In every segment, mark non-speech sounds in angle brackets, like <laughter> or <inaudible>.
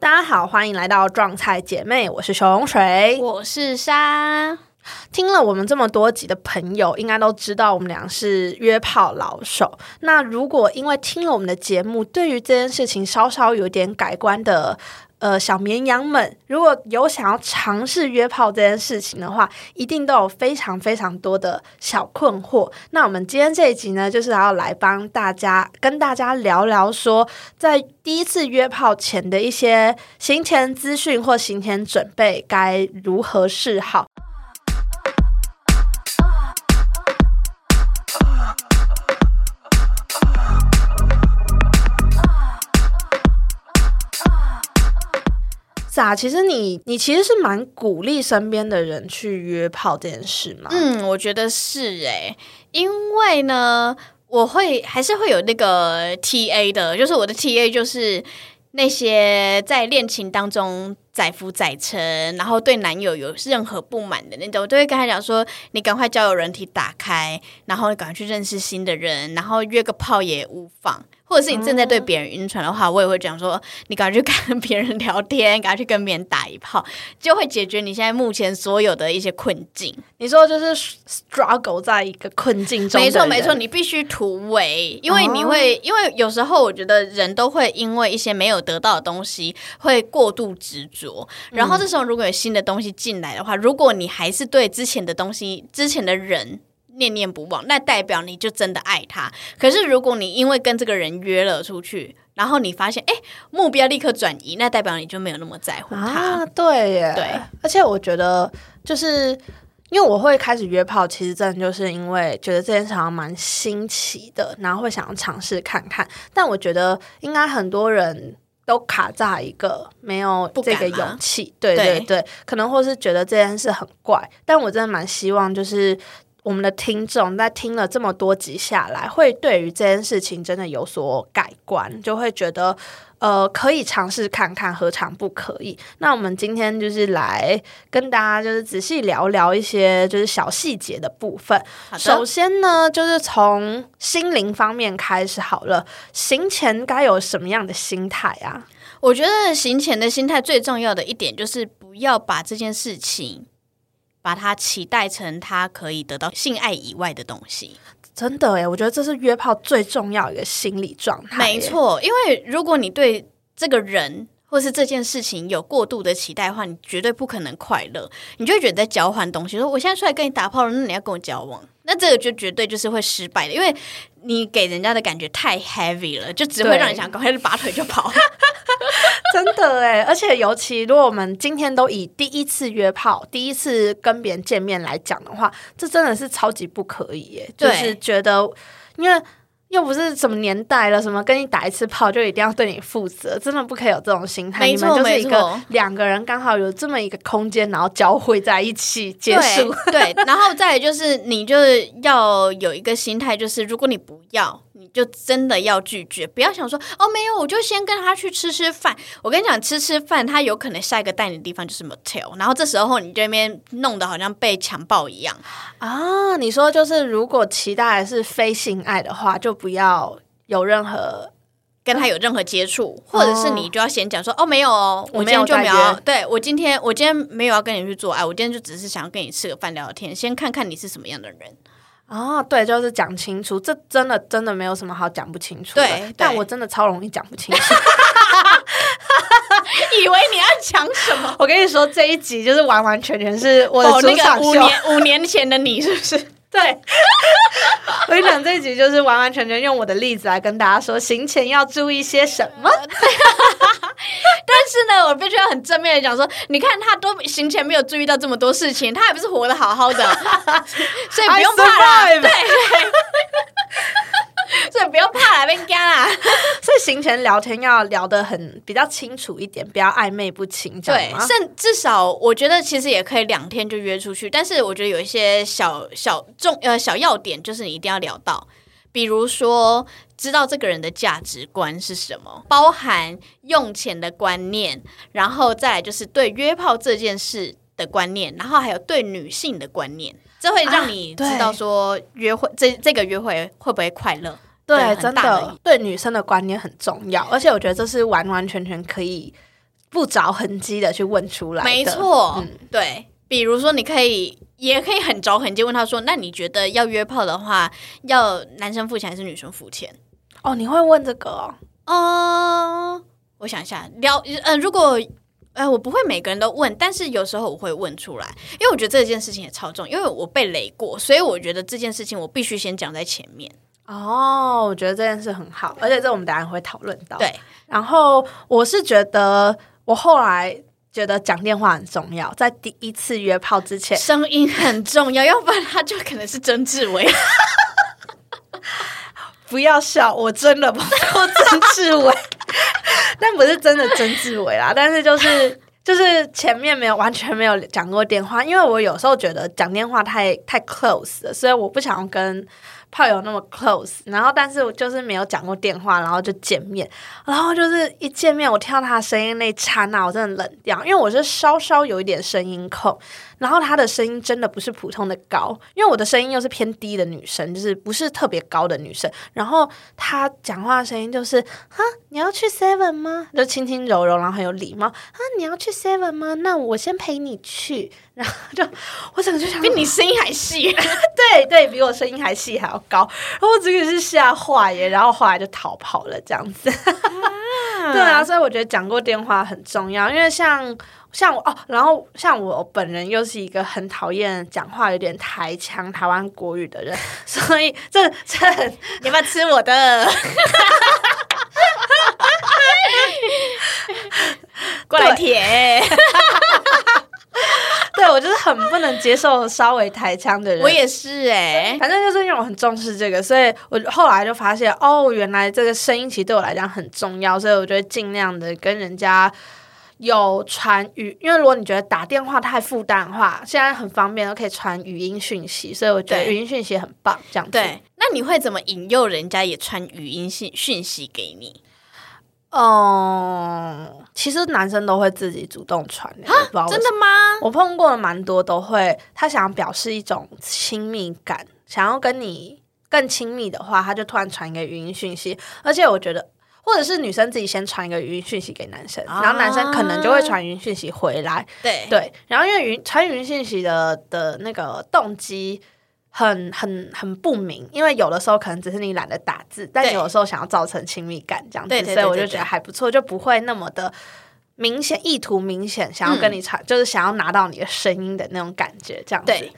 大家好，欢迎来到撞菜姐妹，我是熊水，我是莎。听了我们这么多集的朋友，应该都知道我们俩是约炮老手。那如果因为听了我们的节目，对于这件事情稍稍有点改观的。呃，小绵羊们，如果有想要尝试约炮这件事情的话，一定都有非常非常多的小困惑。那我们今天这一集呢，就是要来帮大家跟大家聊聊，说在第一次约炮前的一些行前资讯或行前准备该如何是好。啊，其实你你其实是蛮鼓励身边的人去约炮这件事嘛？嗯，我觉得是诶，因为呢，我会还是会有那个 T A 的，就是我的 T A 就是那些在恋情当中载浮载沉，然后对男友有任何不满的那种，我都会跟他讲说，你赶快交友人体打开，然后赶快去认识新的人，然后约个炮也无妨。或者是你正在对别人晕船的话，我也会讲说，你赶快去跟别人聊天，赶快去跟别人打一炮，就会解决你现在目前所有的一些困境。你说就是 struggle 在一个困境中，没错没错，你必须突围，因为你会，因为有时候我觉得人都会因为一些没有得到的东西会过度执着，然后这时候如果有新的东西进来的话，如果你还是对之前的东西、之前的人。念念不忘，那代表你就真的爱他。可是如果你因为跟这个人约了出去，然后你发现哎目标立刻转移，那代表你就没有那么在乎他。对耶，对。而且我觉得，就是因为我会开始约炮，其实真的就是因为觉得这件事情蛮新奇的，然后会想要尝试看看。但我觉得应该很多人都卡在一个没有这个勇气，对对对，可能或是觉得这件事很怪。但我真的蛮希望就是。我们的听众在听了这么多集下来，会对于这件事情真的有所改观，就会觉得呃可以尝试看看，何尝不可以？那我们今天就是来跟大家就是仔细聊聊一些就是小细节的部分。首先呢，就是从心灵方面开始好了。行前该有什么样的心态啊？我觉得行前的心态最重要的一点就是不要把这件事情。把它期待成他可以得到性爱以外的东西，真的诶，我觉得这是约炮最重要一个心理状态。没错，因为如果你对这个人或是这件事情有过度的期待的话，你绝对不可能快乐。你就会觉得在交换东西，说我现在出来跟你打炮了，那你要跟我交往，那这个就绝对就是会失败的，因为你给人家的感觉太 heavy 了，就只会让你想赶快拔腿就跑。<laughs> 真的哎，而且尤其如果我们今天都以第一次约炮、第一次跟别人见面来讲的话，这真的是超级不可以耶！就是觉得，因为又不是什么年代了，什么跟你打一次炮就一定要对你负责，真的不可以有这种心态。你们，就是一个两个人刚好有这么一个空间，然后交汇在一起结束。对，然后再就是你就是要有一个心态，就是如果你不要。你就真的要拒绝，不要想说哦，没有，我就先跟他去吃吃饭。我跟你讲，吃吃饭，他有可能下一个带你的地方就是 motel，然后这时候你这边弄得好像被强暴一样啊。你说就是，如果期待是非性爱的话，就不要有任何跟他有任何接触，或者是你就要先讲说哦，没有哦，我今天就没有。对我今天我今天没有要跟你去做爱，我今天就只是想要跟你吃个饭聊聊天，先看看你是什么样的人。哦，对，就是讲清楚，这真的真的没有什么好讲不清楚的。对，但我真的超容易讲不清楚。<laughs> 以为你要讲什么？<laughs> 我跟你说，这一集就是完完全全是我的那个五年五年前的你，是不是？<laughs> 对，<laughs> 我跟你讲，这一集就是完完全全用我的例子来跟大家说，行前要注意些什么。<laughs> 但是呢，我必须要很正面的讲说，你看他都行前没有注意到这么多事情，他还不是活得好好的，所以不用怕。对。所以不用怕啦，别干啦。所以行前聊天要聊得很比较清楚一点，不要暧昧不清，对甚至少我觉得其实也可以两天就约出去。但是我觉得有一些小小重呃小要点，就是你一定要聊到，比如说知道这个人的价值观是什么，包含用钱的观念，然后再来就是对约炮这件事的观念，然后还有对女性的观念。这会让你知道说约会这这个约会会不会快乐？对，真的对女生的观念很重要，而且我觉得这是完完全全可以不着痕迹的去问出来的。没错，嗯对。比如说，你可以也可以很着痕迹问他说：“那你觉得要约炮的话，要男生付钱还是女生付钱哦，你会问这个哦？”哦，我想一下，聊呃，如果呃，我不会每个人都问，但是有时候我会问出来，因为我觉得这件事情也超重，因为我被雷过，所以我觉得这件事情我必须先讲在前面。哦，我觉得这件事很好，而且这我们等一下会讨论到。对，然后我是觉得，我后来觉得讲电话很重要，在第一次约炮之前，声音很重要，<laughs> 要不然他就可能是曾志伟。<laughs> 不要笑，我真的碰过曾志伟，<laughs> 但不是真的曾志伟啦，但是就是。就是前面没有完全没有讲过电话，因为我有时候觉得讲电话太太 close 了，所以我不想要跟炮友那么 close。然后，但是我就是没有讲过电话，然后就见面，然后就是一见面，我听到他的声音那刹那，我真的冷掉，因为我是稍稍有一点声音控，然后她的声音真的不是普通的高，因为我的声音又是偏低的女生，就是不是特别高的女生。然后她讲话的声音就是啊，你要去 Seven 吗？就轻轻柔柔，然后很有礼貌啊，你要去 Seven 吗？那我先陪你去。然后就我整个就想，比你声音还细，<laughs> 对对，比我声音还细还要高。然后我这个是吓坏耶，然后后来就逃跑了这样子。对啊，所以我觉得讲过电话很重要，因为像像我哦，然后像我本人又是一个很讨厌讲话有点台腔台湾国语的人，<laughs> 所以这这很你要吃我的？过来舔，<laughs> 对我就是很不能接受稍微抬枪的人。我也是哎、反正就是因为我很重视这个，所以我后来就发现，哦，原来这个声音其实对我来讲很重要，所以我就会尽量的跟人家有传语，因为如果你觉得打电话太负担的话，现在很方便，都可以传语音讯息，所以我觉得语音讯息很棒，这样子。对，那你会怎么引诱人家也传语音信讯息给你？嗯，其实男生都会自己主动传真的吗？我碰过的蛮多都会，他想要表示一种亲密感，想要跟你更亲密的话，他就突然传一个语音讯息，而且我觉得。或者是女生自己先传一个语音讯息给男生，啊然后男生可能就会传语音讯息回来，对对。然后因为语传语音讯息的的那个动机很很很不明，因为有的时候可能只是你懒得打字，但对有的时候想要造成亲密感这样子，所以我就觉得还不错，就不会那么的明显意图明显，想要跟你传，就是想要拿到你的声音的那种感觉，这样子。对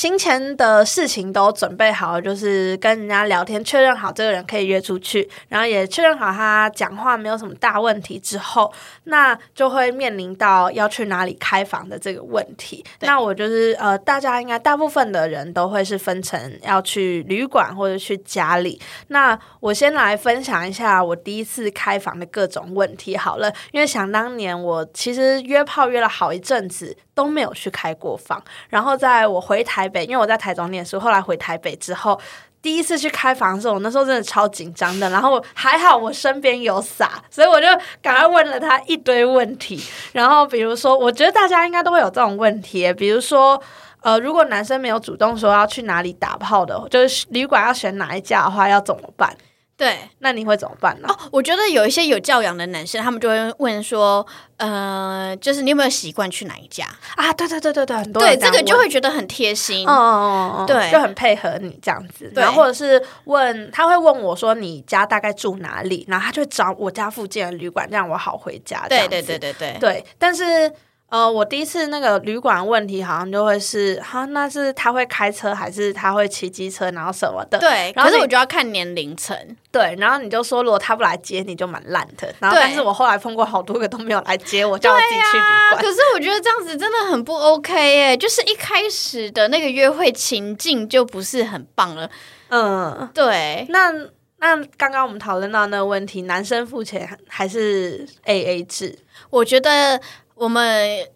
行前的事情都准备好，就是跟人家聊天，确认好这个人可以约出去，然后也确认好他讲话没有什么大问题之后，那就会面临到要去哪里开房的这个问题。那我就是呃，大家应该大部分的人都会是分成要去旅馆或者去家里。那我先来分享一下我第一次开房的各种问题好了，因为想当年我其实约炮约了好一阵子都没有去开过房，然后在我回台因为我在台中念书，后来回台北之后。第一次去开房的时候，我那时候真的超紧张的，然后还好我身边有伞，所以我就赶快问了他一堆问题。然后比如说，我觉得大家应该都会有这种问题，比如说，呃，如果男生没有主动说要去哪里打炮的，就是旅馆要选哪一家的话，要怎么办？对那你会怎么办呢？哦，我觉得有一些有教养的男生，他们就会问说，呃，就是你有没有习惯去哪一家？啊，对对对对对，很多对，这个就会觉得很贴心。嗯嗯嗯嗯，对就很配合你这样子。对然后或者是问，他会问我说你家大概住哪里，然后他就找我家附近的旅馆，让我好回家。这对对对对对对，但是。呃，我第一次那个旅馆问题好像就会是，哈，那是他会开车还是他会骑机车，然后什么的？对，然后可是我就要看年龄层。对，然后你就说，如果他不来接你，就蛮烂的。然后，对但是我后来碰过好多个都没有来接我，叫我自己去旅啊，馆。可是我觉得这样子真的很不 OK 耶，就是一开始的那个约会情境就不是很棒了。嗯，对，那那刚刚我们讨论到那个问题，男生付钱还是 A A 制？我觉得我们。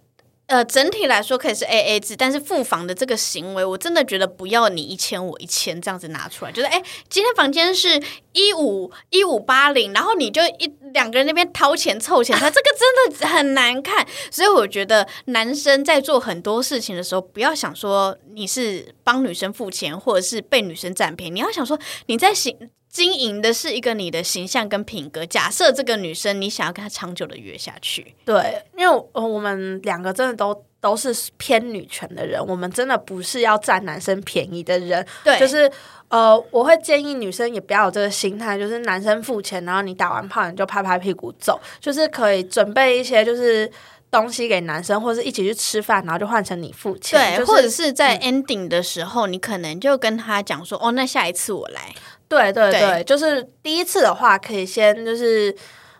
呃，整体来说可以是 A A 制，但是付房的这个行为，我真的觉得不要你一千我一千这样子拿出来，就是哎，今天房间是一五一五八零，然后你就一两个人那边掏钱凑钱，<laughs> 他这个真的很难看。所以我觉得男生在做很多事情的时候，不要想说你是帮女生付钱，或者是被女生占便宜，你要想说你在行经营的是一个你的形象跟品格。假设这个女生你想要跟她长久的约下去，对，因为呃我们两个真的都都是偏女权的人，我们真的不是要占男生便宜的人。对，就是呃，我会建议女生也不要有这个心态，就是男生付钱，然后你打完炮你就拍拍屁股走，就是可以准备一些就是东西给男生，或者是一起去吃饭，然后就换成你付钱，对，就是或者是在 ending 的时候，你可能就跟他讲说，哦，那下一次我来。对对对对，就是第一次的话，可以先就是，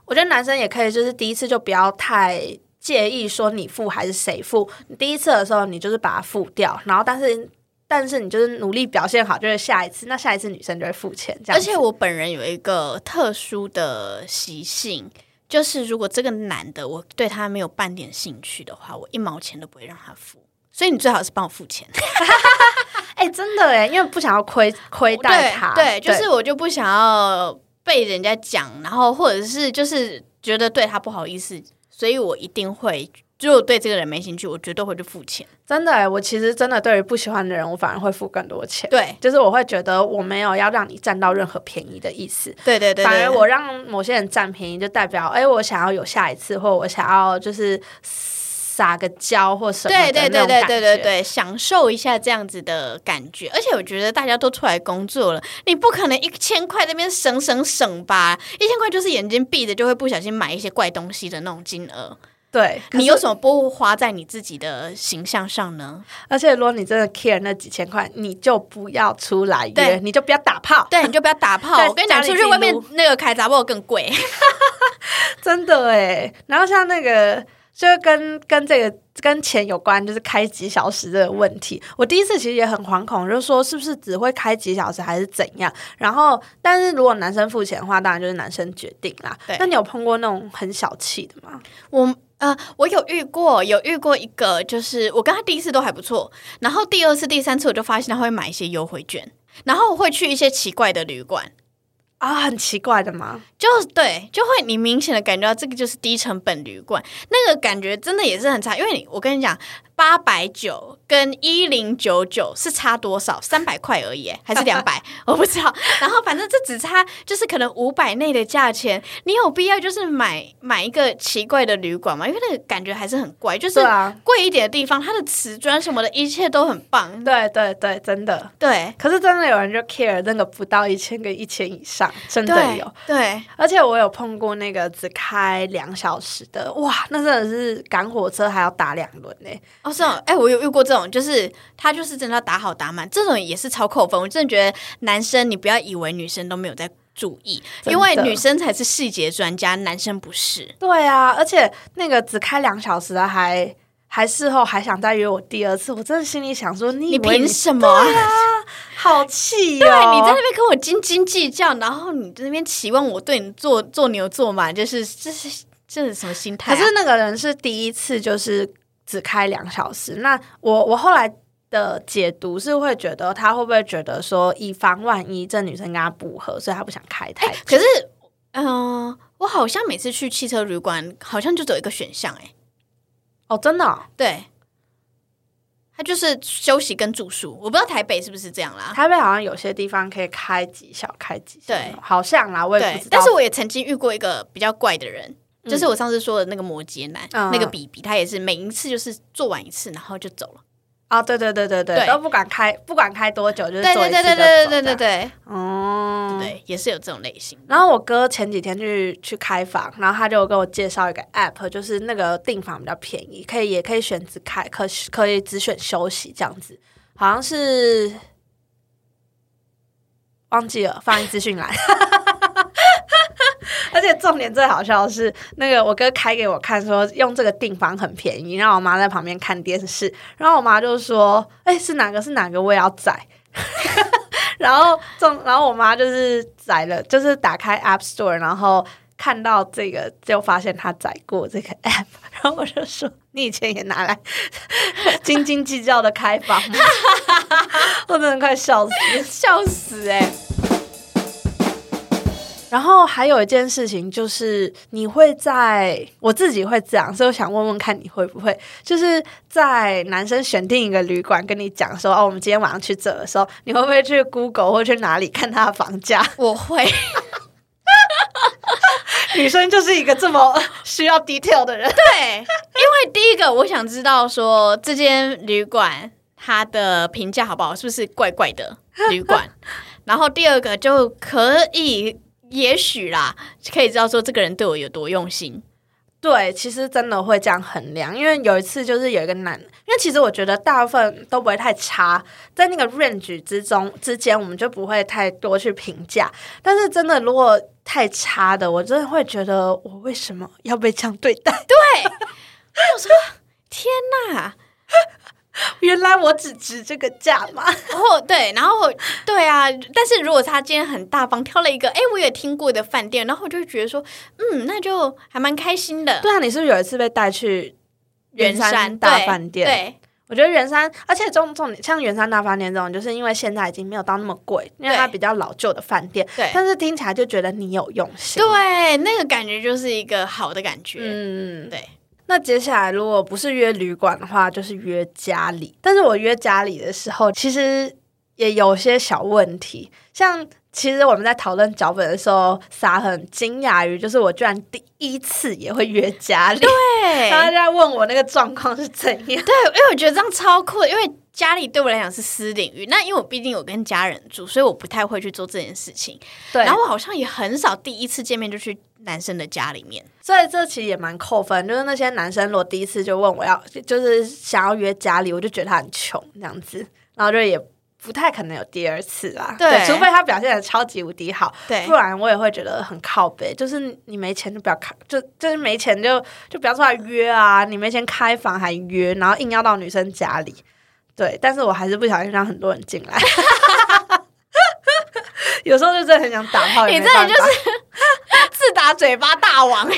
我觉得男生也可以，就是第一次就不要太介意说你付还是谁付。你第一次的时候，你就是把它付掉，然后但是但是你就是努力表现好，就是下一次，那下一次女生就会付钱，这样。而且我本人有一个特殊的习性，就是如果这个男的我对他没有半点兴趣的话，我一毛钱都不会让他付。所以你最好是帮我付钱，<laughs> 哎、真的哎，因为不想要亏亏待他，对，对，就是我就不想要被人家讲，然后或者是就是觉得对他不好意思，所以我一定会，如果对这个人没兴趣，我绝对会去付钱。真的哎，我其实真的对于不喜欢的人，我反而会付更多钱。对，就是我会觉得我没有要让你占到任何便宜的意思，对对对反而我让某些人占便宜，就代表哎，我想要有下一次，或我想要就是撒个娇或什么的对对对对。对对对，享受一下这样子的感觉。而且我觉得大家都出来工作了，你不可能一千块那边省省省吧？一千块就是眼睛闭着就会不小心买一些怪东西的那种金额。对，你有什么不花在你自己的形象上呢？而且如果你真的 care 那几千块，你就不要出来约，对你就不要打炮。对，你就不要打炮。<laughs> 在我跟你讲，出去外面那个开杂货更贵。<laughs> 真的哎。然后像那个，就是跟跟这个跟钱有关，就是开几小时这个问题。我第一次其实也很惶恐，就是说是不是只会开几小时还是怎样？然后，但是如果男生付钱的话，当然就是男生决定啦对。那你有碰过那种很小气的吗？我呃，我有遇过，有遇过一个，就是我跟他第一次都还不错，然后第二次、第三次我就发现他会买一些优惠券，然后会去一些奇怪的旅馆，啊，很奇怪的吗？就对，就会你明显的感觉到这个就是低成本旅馆，那个感觉真的也是很差，因为你我跟你讲，八百九跟一零九九是差多少？三百块而已耶，还是两百？<laughs> 我不知道。然后反正这只差就是可能五百内的价钱，你有必要就是买买一个奇怪的旅馆吗？因为那个感觉还是很怪，就是啊，贵一点的地方，它的瓷砖什么的，一切都很棒。对对对，真的。对可是真的有人就 care 那个不到一千跟一千以上，真的有。对，而且我有碰过那个只开两小时的，哇，那真的是赶火车还要打两轮呢。哦，是哦，哎、我有遇过这种，就是他就是真的要打好打满，这种也是超扣分。我真的觉得男生，你不要以为女生都没有在注意，因为女生才是细节专家，男生不是。对啊，而且那个只开两小时的还还事后还想再约我第二次，我真的心里想说，你凭什么啊？好气 <laughs> 对，哦！你在那边跟我斤斤计较，然后你在那边期望我对你做做牛做马，就是这是这是什么心态、啊？可是那个人是第一次，就是只开两小时。那我我后来的解读是会觉得他会不会觉得说，以防万一这女生跟他不合，所以他不想开太久。可是，嗯、我好像每次去汽车旅馆，好像就只有一个选项、哎，哦，真的哦、对。他就是休息跟住宿，我不知道台北是不是这样啦。台北好像有些地方可以开几小开几小，对好像啦，我也不知，道。但是我也曾经遇过一个比较怪的人，就是我上次说的那个摩羯男，嗯那个比比，他也是每一次就是做完一次，然后就走了。啊，对对对对对，对都不敢开，不管开多久，就是对对做一次就对对对对走这样对对哦，对，也是有这种类型。然后我哥前几天去去开房，然后他就给我介绍一个 app，就是那个订房比较便宜，可以也可以选择开，可可以只选休息这样子，好像是忘记了，放在资讯栏。<laughs> 而且重点最好笑的是，那个我哥开给我看，说用这个订房很便宜，让我妈在旁边看电视，然后我妈就说：“哎、是哪个是哪个，我也要载。<laughs> ”然后重，然后我妈就是载了，就是打开 App Store，然后看到这个，就发现她载过这个 App，<laughs> 然后我就说：“你以前也拿来斤斤计较的开房吗？”我真的快笑死。笑死哎、然后还有一件事情就是，你会在我自己会这样，所以我想问问看你会不会，就是在男生选定一个旅馆跟你讲说哦，我们今天晚上去这的时候，你会不会去 Google 或去哪里看他的房价？<laughs> 我会，<laughs> 女生就是一个这么 <laughs> 需要 detail 的人。对，因为第一个我想知道说这间旅馆它的评价好不好，是不是怪怪的旅馆？然后第二个就可以，也许啦，可以知道说这个人对我有多用心。对，其实真的会这样衡量，因为有一次就是有一个男，因为其实我觉得大部分都不会太差，在那个 range 之中之间，我们就不会太多去评价。但是真的如果太差的，我真的会觉得我为什么要被这样对待？对，我说天哪！<laughs> 原来我只值这个价嘛？<laughs> 然后对，然后对啊，但是如果他今天很大方挑了一个，哎，我也听过的饭店，然后我就觉得说，嗯，那就还蛮开心的。对啊，你是不是有一次被带去圆山大饭店？对我觉得圆山，而且重重点像圆山大饭店这种，就是因为现在已经没有到那么贵，因为它比较老旧的饭店，对但是听起来就觉得你有用心。对，那个感觉就是一个好的感觉。嗯，对。那接下来如果不是约旅馆的话，就是约家里。但是我约家里的时候，其实也有些小问题，像。其实我们在讨论脚本的时候，傻很惊讶于，就是我居然第一次也会约家里，对然后就在问我那个状况是怎样。对，因为我觉得这样超酷的，因为家里对我来讲是私领域。那因为我毕竟有跟家人住，所以我不太会去做这件事情。对，然后我好像也很少第一次见面就去男生的家里面。所以这其实也蛮扣分，就是那些男生如果第一次就问我要，就是想要约家里，我就觉得他很穷这样子，然后就也不太可能有第二次啦。对除非他表现的超级无敌好，对不然我也会觉得很靠背。就是你没钱就不要开，就就是没钱就就不要出来约啊！你没钱开房还约，然后硬要到女生家里。对，但是我还是不小心让很多人进来。<laughs> 有时候就真的很想打炮，你这没办法里就是 <laughs> 自打嘴巴大王。<laughs>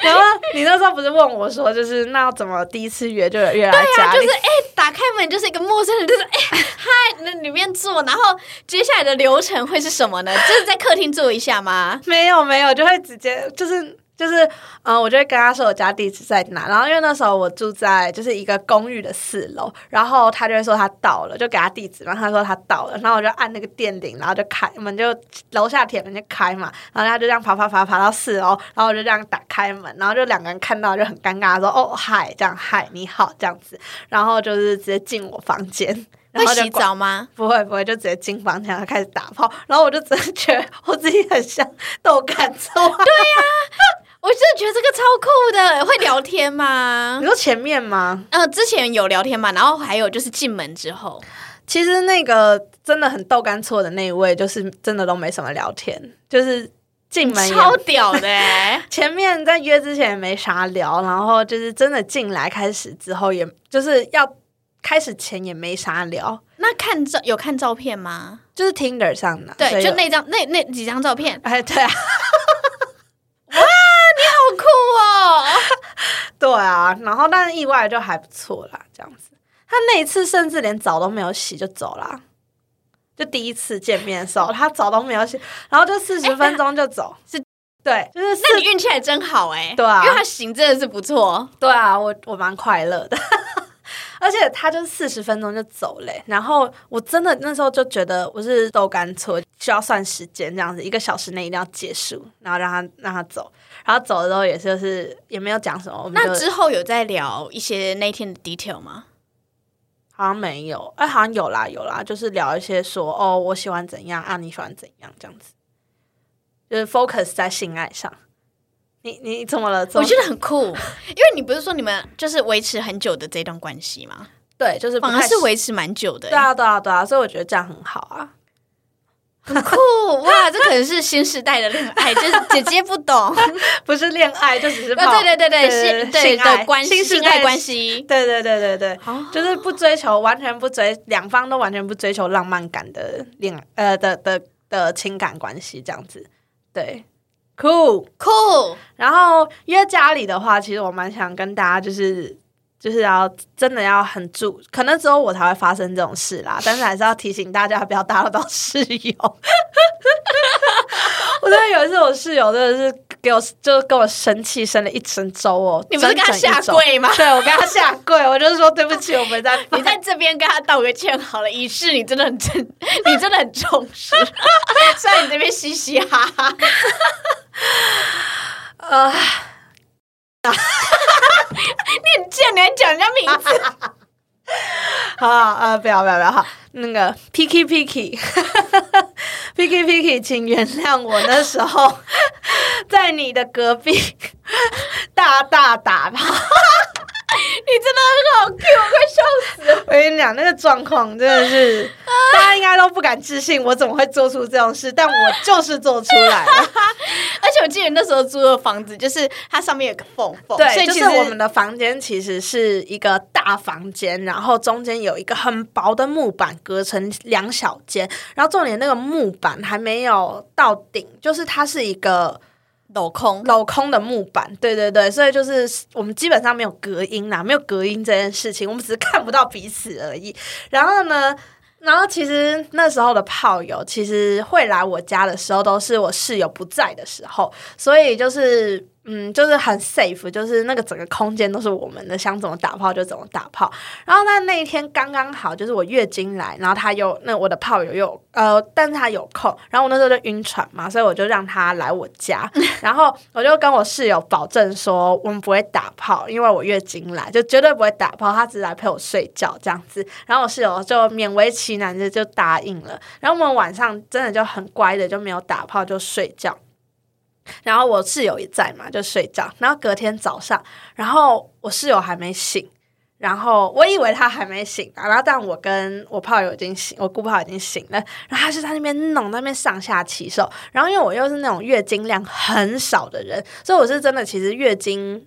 然后你那时候不是问我说，就是那要怎么第一次约就有约来家里？就是哎、打开门就是一个陌生人，就是哎嗨，那里面坐，然后接下来的流程会是什么呢？就是在客厅坐一下吗？没有没有，就会直接就是就是嗯，我就会跟他说我家地址在哪，然后因为那时候我住在就是一个公寓的四楼，然后他就会说他到了，就给他地址，然后他说他到了，然后我就按那个电铃，然后就开门就楼下铁门就开嘛，然后他就这样爬爬爬爬到四楼，然后我就这样打开门，然后就两个人看到就很尴尬，说哦嗨这样嗨你好这样子，然后就是直接进我房间。然会洗后就关澡吗？<laughs> 不会不会，就直接进房间然后开始打炮，然后我就真的觉得我自己很像 <laughs> 豆干臭。对，<laughs> 我真的觉得这个超酷的，会聊天吗？你？说前面吗？呃，之前有聊天嘛，然后还有就是进门之后，其实那个真的很豆干错的那一位，就是真的都没什么聊天，就是进门也超屌的哎、<laughs> 前面在约之前也没啥聊，然后就是真的进来开始之后也，就是要开始前也没啥聊，那看照有看照片吗？就是 Tinder 上的，所对，以有。就那张那那几张照片，哎对啊好酷哦！对啊，然后但是意外就还不错啦，这样子。他那一次甚至连澡都没有洗就走啦，就第一次见面的时候，他澡都没有洗，然后就四十分钟就走，是对，就是四那你运气还真好哎、对啊因为他行真的是不错。对啊，我我蛮快乐的，而且他就是四十分钟就走嘞、然后我真的那时候就觉得我是豆干错，需要算时间这样子，一个小时内一定要结束，然后让他让他走，然后走的时候也是就是也没有讲什么，我们那之后有在聊一些那天的 detail 吗？好像没有，哎，好像有啦有啦，就是聊一些说哦，我喜欢怎样啊，你喜欢怎样这样子，就是 focus 在性爱上。你你怎么了？我觉得很酷，<laughs> 因为你不是说你们就是维持很久的这段关系吗？对，就是反而是维持蛮久的、欸对啊对啊对啊，所以我觉得这样很好啊。很酷 <laughs> 哇！这可能是新时代的恋爱，就是姐姐不懂。<laughs> 不是恋爱，就只是对对对对，对性对的关系，新时代关系。对对对对对，哦就是不追求，完全不追，两方都完全不追求浪漫感的恋爱，呃的的的情感关系这样子。对，酷。酷，然后约家里的话，其实我蛮想跟大家就是就是要真的要很注，可能只有我才会发生这种事啦。<laughs> 但是还是要提醒大家，不要打扰到室友。<laughs> 我真的有一次，我室友真的是给我，就跟我生气，生了一整周哦。你不是跟他下跪吗？对，我跟他下跪，我就是说对不起，我们 <laughs> 在你在这边跟他道个歉好了，以示你真的很真，<laughs> 你真的很重视。<laughs> 虽然你这边嘻嘻哈哈，呃。你很贱，你还讲人家名字？<laughs> 好啊，不要不要不要！好，那个 Picky Picky <laughs> Picky Picky，请原谅我那时候 <laughs> 在你的隔壁大大打炮。你真的很好 Q，我快笑死了！我跟你讲，那个状况真的是大家应该都不敢置信，我怎么会做出这种事？但我就是做出来了。我记得那时候租的房子，就是它上面有个缝缝，对，就是我们的房间其实是一个大房间，然后中间有一个很薄的木板隔成两小间，然后重点那个木板还没有到顶，就是它是一个。镂空镂空的木板，对对对，所以就是我们基本上没有隔音啦，没有隔音这件事情，我们只是看不到彼此而已。然后呢，然后其实那时候的炮友其实会来我家的时候，都是我室友不在的时候，所以就是。嗯，就是很 safe，就是那个整个空间都是我们的，想怎么打炮就怎么打炮。然后那那一天刚刚好，就是我月经来，然后他又那我的炮友又呃，但是他有空，然后我那时候就晕船嘛，所以我就让他来我家，<laughs> 然后我就跟我室友保证说，我们不会打炮，因为我月经来，就绝对不会打炮，他只是来陪我睡觉这样子。然后我室友就勉为其难的就答应了。然后我们晚上真的就很乖的，就没有打炮，就睡觉。然后我室友也在嘛，就睡觉。然后隔天早上，然后我室友还没醒，然后我以为他还没醒啊。然后但我跟我炮友已经醒，我姑炮已经醒了。然后他就在那边弄，那边上下其手。然后因为我又是那种月经量很少的人，所以我是真的其实月经。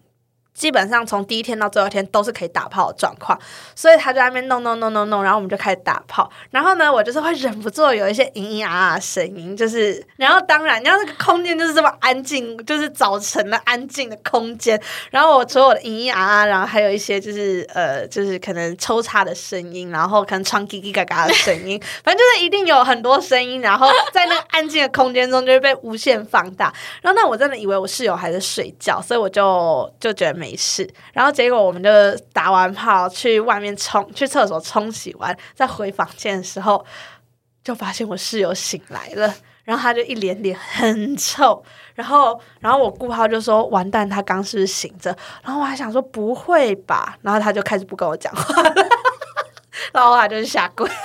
基本上从第一天到最后一天都是可以打炮的状况，所以他就在那边弄弄弄弄弄，然后我们就开始打炮。然后呢，我就是会忍不住有一些咿咿啊啊声音，就是然后当然，你要那个空间就是这么安静，就是早晨的安静的空间。然后我除了我的咿咿啊啊，然后还有一些就是呃，就是可能抽插的声音，然后可能唱叽叽嘎嘎的声音，反正就是一定有很多声音。然后在那个安静的空间中，就会被无限放大。然后那我真的以为我室友还在睡觉，所以我就就觉得。没没事，然后结果我们就打完炮去外面冲，去厕所冲洗完，再回房间的时候，就发现我室友醒来了，然后他就一脸脸很臭，然后然后我顾浩就说完蛋，他刚是不是醒着？然后我还想说不会吧，然后他就开始不跟我讲话了，<laughs> 然后他就是下跪。<laughs>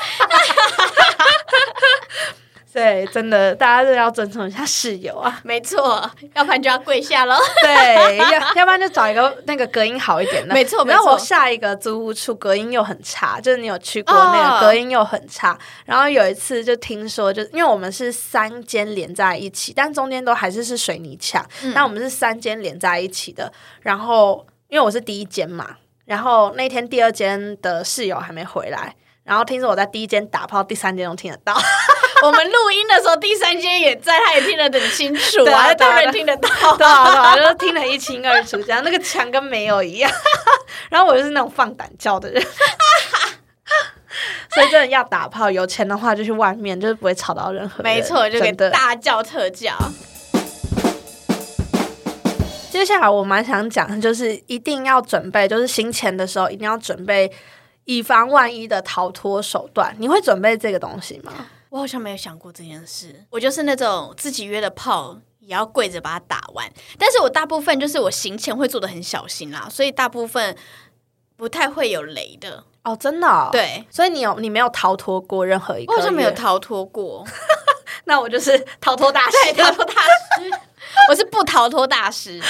对，真的，大家都要尊重一下室友啊！<laughs> 没错，要不然就要跪下喽。<laughs> 对，要要不然就找一个那个隔音好一点的。没错，然后我下一个租屋处隔音又很差，就是你有去过那个隔音又很差。然后有一次就听说，就因为我们是三间连在一起，但中间都还是是水泥墙。那我们是三间连在一起的。然后因为我是第一间嘛，然后那天第二间的室友还没回来，然后听说我在第一间打炮，第三间都听得到。<laughs> 我们录音的时候，第三间也在，他也听得很清楚啊，当然听得到，对啊，就听得一清二楚，这样那个墙跟没有一样。<laughs> 然后我就是那种放胆叫的人，<laughs> 所以真的要打炮，有钱的话就去外面，就是不会吵到任何人。没错，就给大叫特叫。接下来我蛮想讲的，就是一定要准备，就是行前的时候一定要准备，以防万一的逃脱手段。你会准备这个东西吗？我好像没有想过这件事，我就是那种自己约的炮也要跪着把它打完。但是我大部分就是我行前会做的很小心啦，所以大部分不太会有雷的哦，真的。哦对，所以你有你没有逃脱过任何一个？好像没有逃脱过。<laughs> 那我就是逃脱大师，逃脱大师，<laughs> 我是不逃脱大师。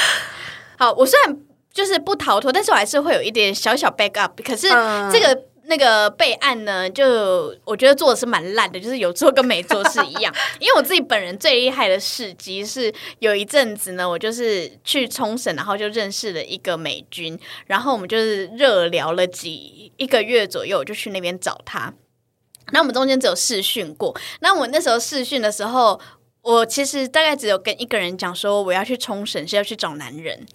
好，我虽然就是不逃脱，但是我还是会有一点小小 back up。可是这个。那个备案呢，就我觉得做的是蛮烂的，就是有做跟没做是一样。<laughs> 因为我自己本人最厉害的事迹是，有一阵子呢，我就是去冲绳，然后就认识了一个美军，然后我们就是热聊了几一个月左右，我就去那边找他。那我们中间只有试训过。那我那时候试训的时候，我其实大概只有跟一个人讲说，我要去冲绳是要去找男人。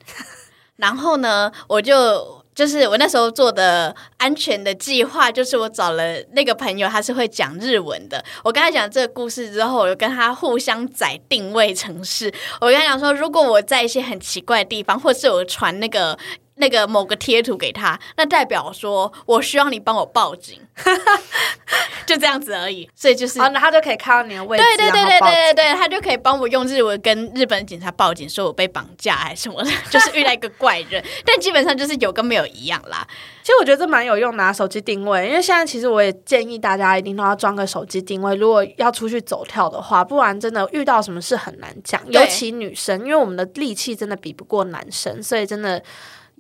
然后呢，我就。就是我那时候做的安全的计划，就是我找了那个朋友，他是会讲日文的。我跟他讲这个故事之后，我就跟他互相在定位城市。我跟他讲说，如果我在一些很奇怪的地方，或是我传那个。那个某个贴图给他，那代表说我需要你帮我报警，<laughs> 就这样子而已。所以就是，然后他就可以看到你的位置，对对对对对对对，他就可以帮我用日文跟日本警察报警，说我被绑架还是什么的，<laughs> 就是遇到一个怪人。但基本上就是有跟没有一样啦。其实我觉得这蛮有用，拿手机定位，因为现在其实我也建议大家一定都要装个手机定位。如果要出去走跳的话，不然真的遇到什么事很难讲，尤其女生，因为我们的力气真的比不过男生，所以真的。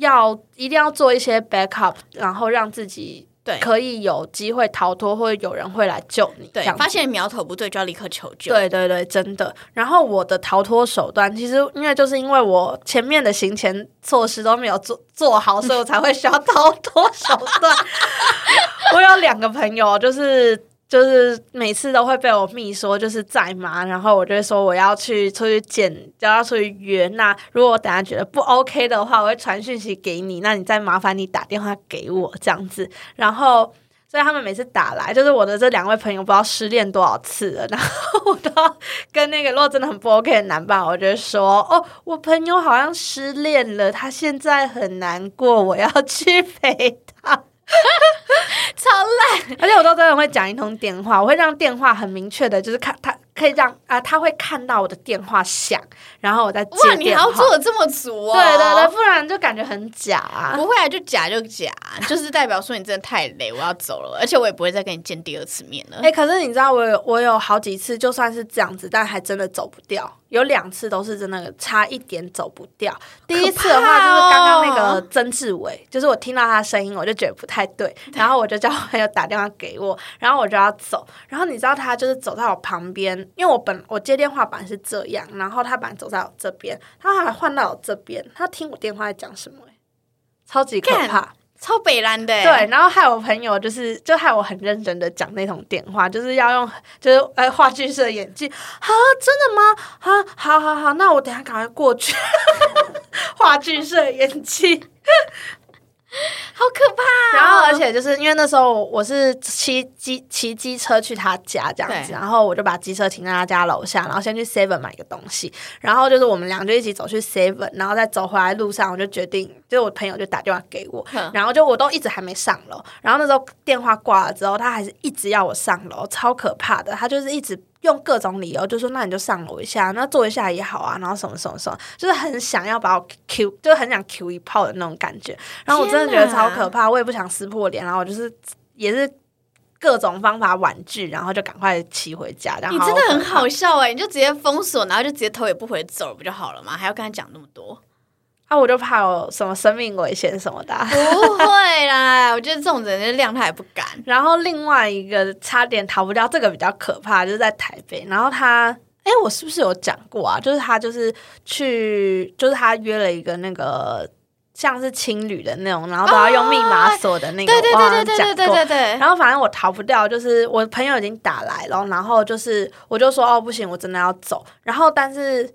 要一定要做一些 backup，然后让自己对可以有机会逃脱，或者有人会来救你。对，发现苗头不对就要立刻求救。对对对，真的。然后我的逃脱手段，其实因为就是因为我前面的行前措施都没有做做好，所以我才会需要逃脱手段。<laughs> 我有两个朋友，就是。就是每次都会被我密说就是在吗？然后我就会说我要去出去见，就要出去约。那如果我等下觉得不 OK 的话，我会传讯息给你。那你再麻烦你打电话给我这样子。然后，所以他们每次打来，就是我的这两位朋友不知道失恋多少次了。然后我都要跟那个如果真的很不 OK 的男伴，我就说哦，我朋友好像失恋了，他现在很难过，我要去陪他。<laughs> 超烂，而且我到真的会讲一通电话，我会让电话很明确的，就是看他。可以让啊，他会看到我的电话响，然后我再接哇，你还要做的这么足哦！对对对，不然就感觉很假。不会啊，就假就假，就是代表说你真的太累，我要走了，而且我也不会再跟你见第二次面了。哎，<laughs> 可是你知道，我有我有好几次，就算是这样子，但还真的走不掉。有两次都是真的差一点走不掉。第一次的话就是刚刚那个曾志伟，就是我听到他的声音，我就觉得不太对，<laughs> 然后我就叫朋友打电话给我，然后我就要走，然后你知道他就是走在我旁边。因为我本我接电话本来是这样，然后他本来走在我这边，他还换到我这边，他听我电话在讲什么，超级可怕，超北蓝的，对，然后害我朋友就是就害我很认真的讲那通电话，就是要用就是呃话剧社演技。啊，真的吗？啊，好好好，那我等下赶快过去，<laughs> 话剧社演技。<laughs> 好可怕！然后，而且就是因为那时候我是骑机骑机车去他家这样子，然后我就把机车停在他家楼下，然后先去 Seven 买个东西，然后就是我们俩就一起走去 Seven，然后在走回来路上，我就决定，就是我朋友就打电话给我，然后就我都一直还没上楼，然后那时候电话挂了之后，他还是一直要我上楼，超可怕的，他就是一直。用各种理由就说，那你就上楼一下，那坐一下也好啊，然后什么什么什么，就是很想要把我 Q，就很想 Q 一炮的那种感觉。然后我真的觉得超可怕，我也不想撕破脸，然后我就是也是各种方法婉拒，然后就赶快骑回家。然后你真的很好笑哎，你就直接封锁，然后就直接头也不回走不就好了吗？还要跟他讲那么多。啊，我就怕有什么生命危险什么的。不会啦，我觉得这种人的量他也不敢。然后另外一个差点逃不掉，这个比较可怕，就是在台北。然后他，哎，我是不是有讲过啊？就是他就是去，就是他约了一个那个像是青旅的那种，然后都要用密码锁的那个。对对对对对对对对。然后反正我逃不掉，就是我朋友已经打来了，然后就是我就说哦不行，我真的要走。然后但是。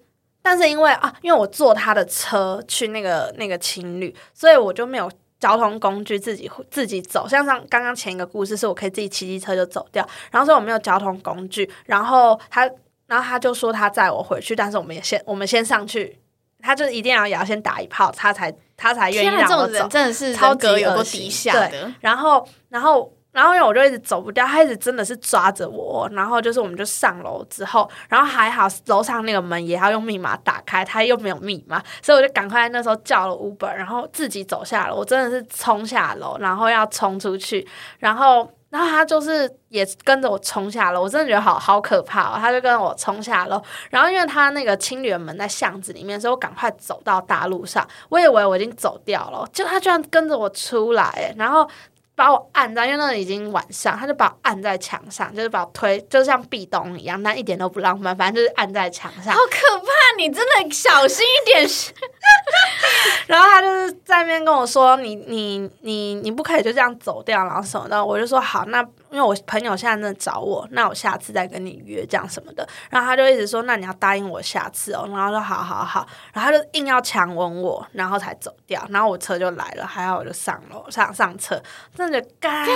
但是因为啊，因为我坐他的车去那个那个情侣，所以我就没有交通工具自己自己走。像上刚刚前一个故事，是我可以自己骑机车就走掉，然后说我没有交通工具，然后他然后他就说他载我回去，但是我们也先我们先上去，他就一定要也要先打一炮，他才他才愿意让我走，真的是超格有个底下的。然后然后。然后因为我就一直走不掉，他一直真的是抓着我。然后就是我们就上楼之后，然后还好楼上那个门也要用密码打开，他又没有密码，所以我就赶快那时候叫了 Uber，然后自己走下楼。我真的是冲下楼，然后要冲出去，然后然后他就是也跟着我冲下楼。我真的觉得好好可怕哦！他就跟我冲下楼，然后因为他那个青旅门在巷子里面，所以我赶快走到大路上。我以为我已经走掉了，就他居然跟着我出来，然后。把我按在，因为那已经晚上，他就把我按在墙上，就是把我推，就像壁咚一样，但一点都不浪漫，反正就是按在墙上。好可怕！你真的小心一点。<laughs> 然后他就是在那边跟我说：“你你你你不可以就这样走掉，然后什么的。”我就说：“好，那因为我朋友现在在找我，那我下次再跟你约这样什么的。然后他就一直说，那你要答应我下次哦。然后说好好好，然后他就硬要强吻我，然后才走掉。然后我车就来了，还好我就上楼上上车，真的干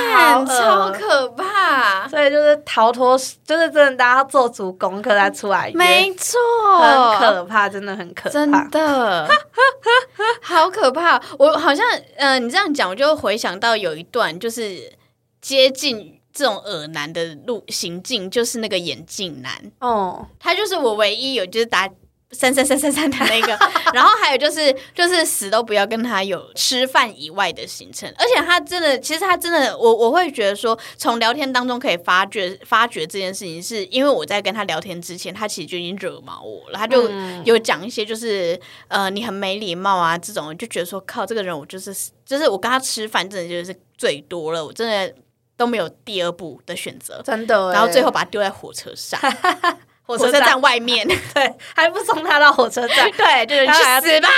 超可怕。所以就是逃脱，就是真的大家要做足功课再出来约，没错，很可怕，真的很可怕。真的，<laughs> 好可怕！我好像，呃，你这样讲，我就回想到有一段，就是接近这种耳男的路行径，就是那个眼镜男，哦，他就是我唯一有就是打三三三三三的那个，<laughs> 然后还有就是就是死都不要跟他有吃饭以外的行程，而且他真的，其实他真的，我我会觉得说，从聊天当中可以发觉发觉这件事情，是因为我在跟他聊天之前，他其实就已经惹毛我了，他就有讲一些就是呃你很没礼貌啊这种，就觉得说靠这个人我就是就是我跟他吃饭真的就是最多了，我真的都没有第二步的选择，真的欸。然后最后把他丢在火车上，<laughs> 火火车站外面。<laughs> 对，还不送他到火车站。<laughs> 对，就是去死吧！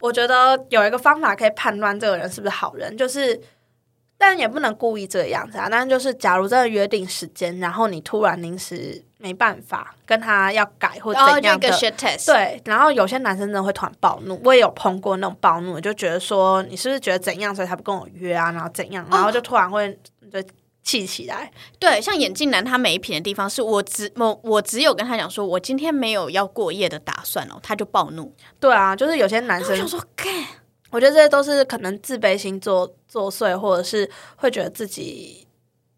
我觉得有一个方法可以判断这个人是不是好人，就是，但也不能故意这个样子啊。但是就是，假如真的约定时间，然后你突然临时没办法跟他要改或然后就一个怎样的，shit test，对，然后有些男生真的会突然暴怒，我也有碰过那种暴怒，就觉得说你是不是觉得怎样，所以他不跟我约啊，然后怎样，然后就突然会就气起来。对，像眼镜男他没品的地方是我只我我只有跟他讲说，我今天没有要过夜的打算哦，他就暴怒。对啊，就是有些男生我想说，干，我觉得这些都是可能自卑心作作祟，或者是会觉得自己，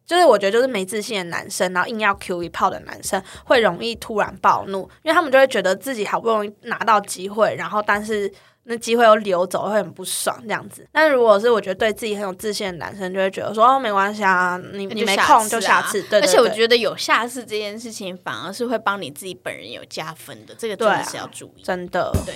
就是我觉得就是没自信的男生，然后硬要 Q 一炮的男生，会容易突然暴怒，因为他们就会觉得自己好不容易拿到机会，然后但是。那机会又流走，会很不爽这样子。但如果是我觉得对自己很有自信的男生，就会觉得说哦没关系啊，你你没空就下次。对对而且我对觉得有下次这件事情，反而是会帮你自己本人有加分的，这个真的是要注意。真的对，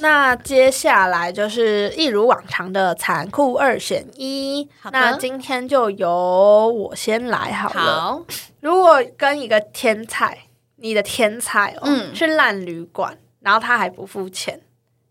那接下来就是一如往常的残酷二选一。那今天就由我先来好了。好，如果跟一个天才，你的天才哦，嗯去烂旅馆，然后他还不付钱，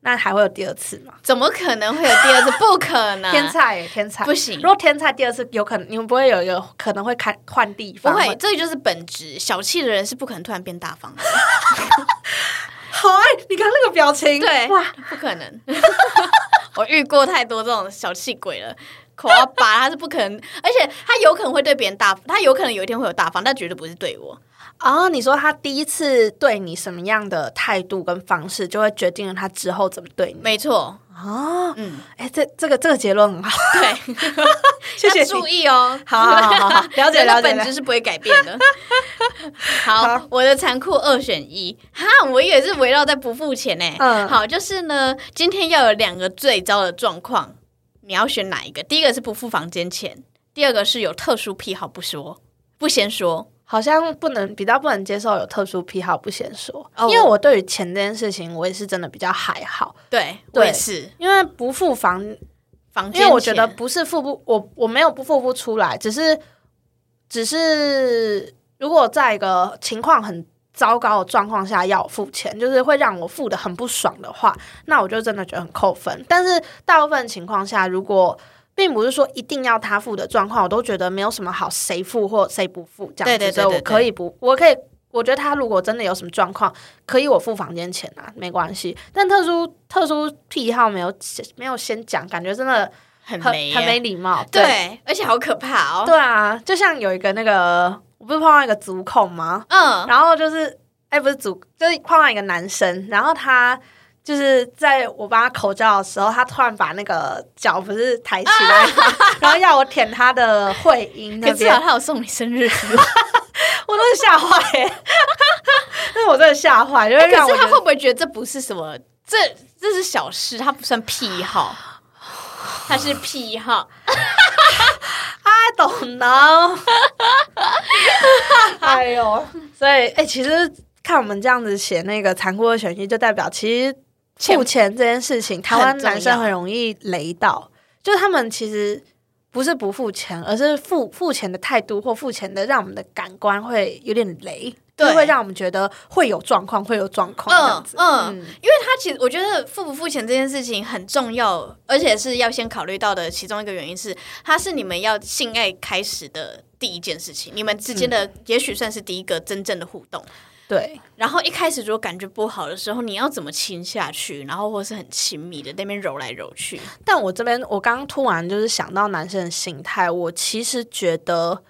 那还会有第二次吗？怎么可能会有第二次？不可能，天菜耶，天菜不行如果天菜第二次有可能，你们不会有一个可能会开换地方？不会，这就是本质。小气的人是不可能突然变大方的，<laughs> 好爱你看那个表情，对哇，不可能。<laughs> 我遇过太多这种小气鬼了。口要拔，他是不可能，而且他有可能会对别人大，他有可能有一天会有大方，但绝对不是对我。啊，你说他第一次对你什么样的态度跟方式，就会决定了他之后怎么对你没错，啊？嗯，哎，这这个这个结论很好，对，<laughs> 谢谢要注意哦。<laughs> 好好好好好了解了解本质是不会改变的。好，我的残酷二选一，哈，我也是围绕在不付钱呢。嗯好，就是呢，今天要有两个最糟的状况，你要选哪一个？第一个是不付房间钱，第二个是有特殊癖好不说，不先说。好像不能比较不能接受有特殊癖好不先说，哦因为我对于钱这件事情，我也是真的比较还好，对，我对也是因为不付房，房因为我觉得不是付不我我没有不付不出来，只是只是如果在一个情况很。糟糕的状况下要我付钱，就是会让我付的很不爽的话，那我就真的觉得很扣分。但是大部分情况下，如果并不是说一定要他付的状况，我都觉得没有什么好谁付或谁不付这样子，对对对所以我可以不，我可以，我觉得他如果真的有什么状况，可以我付房间钱啊，没关系。但特殊特殊癖好没有没有先讲，感觉真的很很没很没礼貌。对，而且好可怕哦。对啊，就像有一个那个，我不是碰到一个足控吗？嗯，然后就是，哎、不是足，就是碰到一个男生，然后他就是在我帮他口罩的时候，他突然把那个脚不是抬起来吗，<laughs> 然后要我舔他的会阴那边他有送你生日礼物。<laughs> 我都是吓坏耶！<laughs> 那我真的吓坏，就会哎可是他会不会觉得这不是什么？这这是小事，他不算癖好，<sighs> 他是癖好。I don't know。哎呦，所以哎、其实看我们这样子写那个残酷的选题，就代表其实付钱这件事情，台湾男生很容易雷到，就是他们其实不是不付钱，而是付付钱的态度或付钱的让我们的感官会有点雷，就会让我们觉得会有状况，会有状况这样子。嗯嗯，因为他其实我觉得付不付钱这件事情很重要，而且是要先考虑到的其中一个原因是，它是你们要性爱开始的第一件事情，你们之间的也许算是第一个真正的互动。对，然后一开始如果感觉不好的时候，你要怎么亲下去，然后或是很亲密的那边揉来揉去，但我这边我刚刚突然就是想到男生的心态，我其实觉得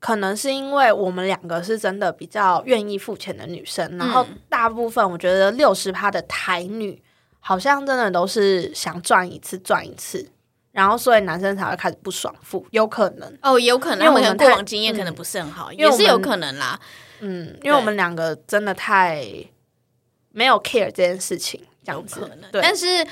可能是因为我们两个是真的比较愿意付钱的女生，然后大部分我觉得六十趴的台女好像真的都是想赚一次赚一次，然后所以男生才会开始不爽付，有可能，哦，有可能因为我们过往经验可能不是很好，也是有可能啦。嗯，因为我们两个真的太没有 care 这件事情，这样子。对，但是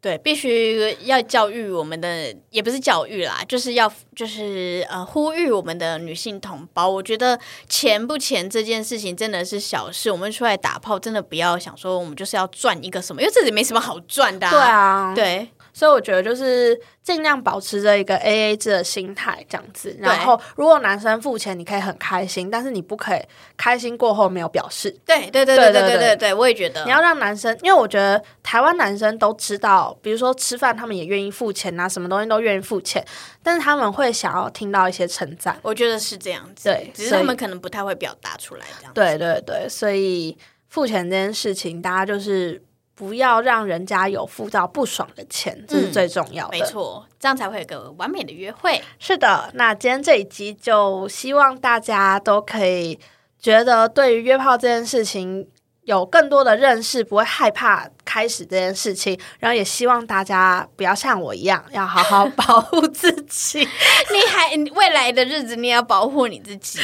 对，必须要教育我们的，也不是教育啦，就是要就是呃呼吁我们的女性同胞。我觉得钱不钱这件事情真的是小事，我们出来打炮真的不要想说我们就是要赚一个什么，因为这里没什么好赚的、对，啊，对所以我觉得就是尽量保持着一个 A A 制的心态，这样子。然后，如果男生付钱，你可以很开心，但是你不可以开心过后没有表示。对对对对对对对对对对对，我也觉得你要让男生，因为我觉得台湾男生都知道，比如说吃饭，他们也愿意付钱啊，什么东西都愿意付钱，但是他们会想要听到一些称赞。我觉得是这样子，对只是他们可能不太会表达出来这样子。对对对，所以付钱这件事情，大家就是不要让人家有付到不爽的钱，这是最重要的。没错，这样才会有个完美的约会。是的，那今天这一集就希望大家都可以觉得对于约炮这件事情有更多的认识，不会害怕开始这件事情，然后也希望大家不要像我一样，要好好保护自己。<laughs> 你还你未来的日子，你也要保护你自己。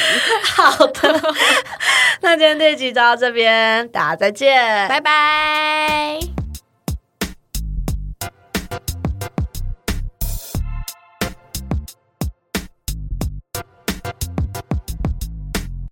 好的，<laughs> 那今天这一集就到这边，大家再见，拜拜。